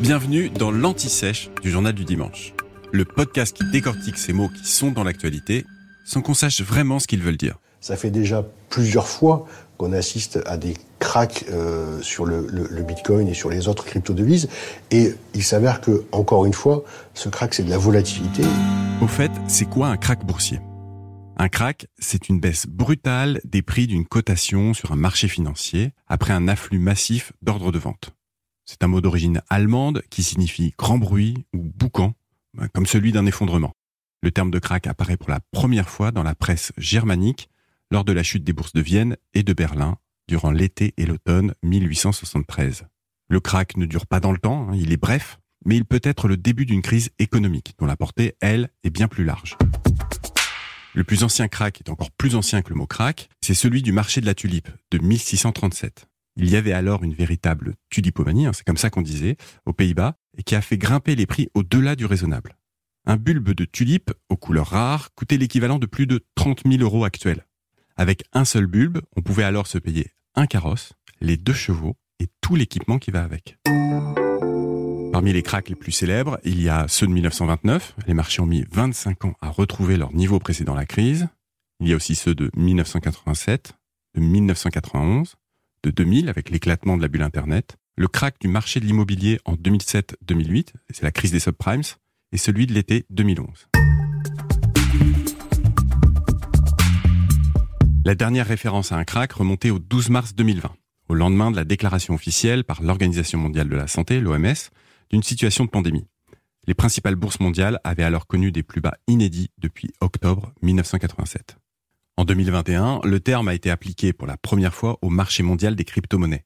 Bienvenue dans l'Anti-Sèche du Journal du Dimanche, le podcast qui décortique ces mots qui sont dans l'actualité sans qu'on sache vraiment ce qu'ils veulent dire. Ça fait déjà plusieurs fois qu'on assiste à des cracks euh, sur le, le, Bitcoin et sur les autres crypto-devises. Et il s'avère que, encore une fois, ce crack, c'est de la volatilité. Au fait, c'est quoi un crack boursier? Un crack, c'est une baisse brutale des prix d'une cotation sur un marché financier après un afflux massif d'ordres de vente. C'est un mot d'origine allemande qui signifie grand bruit ou boucan, ben, comme celui d'un effondrement. Le terme de crack apparaît pour la première fois dans la presse germanique lors de la chute des bourses de Vienne et de Berlin durant l'été et l'automne 1873. Le crack ne dure pas dans le temps, hein, il est bref, mais il peut être le début d'une crise économique dont la portée, elle, est bien plus large. Le plus ancien crack est encore plus ancien que le mot crack, c'est celui du marché de la tulipe de 1637. Il y avait alors une véritable tulipomanie, hein, c'est comme ça qu'on disait, aux Pays-Bas, et qui a fait grimper les prix au-delà du raisonnable. Un bulbe de tulipe aux couleurs rares coûtait l'équivalent de plus de 30 000 euros actuels. Avec un seul bulbe, on pouvait alors se payer un carrosse, les deux chevaux et tout l'équipement qui va avec. Parmi les cracks les plus célèbres, il y a ceux de 1929. Les marchés ont mis 25 ans à retrouver leur niveau précédant la crise. Il y a aussi ceux de 1987, de 1991, de 2000 avec l'éclatement de la bulle Internet, le crack du marché de l'immobilier en 2007-2008, c'est la crise des subprimes, et celui de l'été 2011. La dernière référence à un crack remontait au 12 mars 2020, au lendemain de la déclaration officielle par l'Organisation mondiale de la santé, l'OMS, d'une situation de pandémie. Les principales bourses mondiales avaient alors connu des plus bas inédits depuis octobre 1987. En 2021, le terme a été appliqué pour la première fois au marché mondial des crypto-monnaies.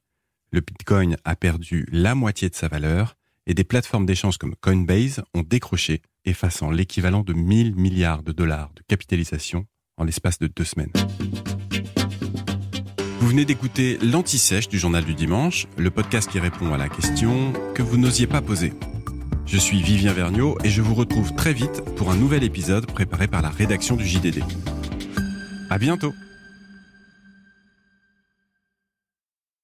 Le Bitcoin a perdu la moitié de sa valeur et des plateformes d'échange comme Coinbase ont décroché, effaçant l'équivalent de 1000 milliards de dollars de capitalisation en l'espace de deux semaines. Vous venez d'écouter l'Anti-Sèche du Journal du Dimanche, le podcast qui répond à la question que vous n'osiez pas poser. Je suis Vivien Vergniaud et je vous retrouve très vite pour un nouvel épisode préparé par la rédaction du JDD. À bientôt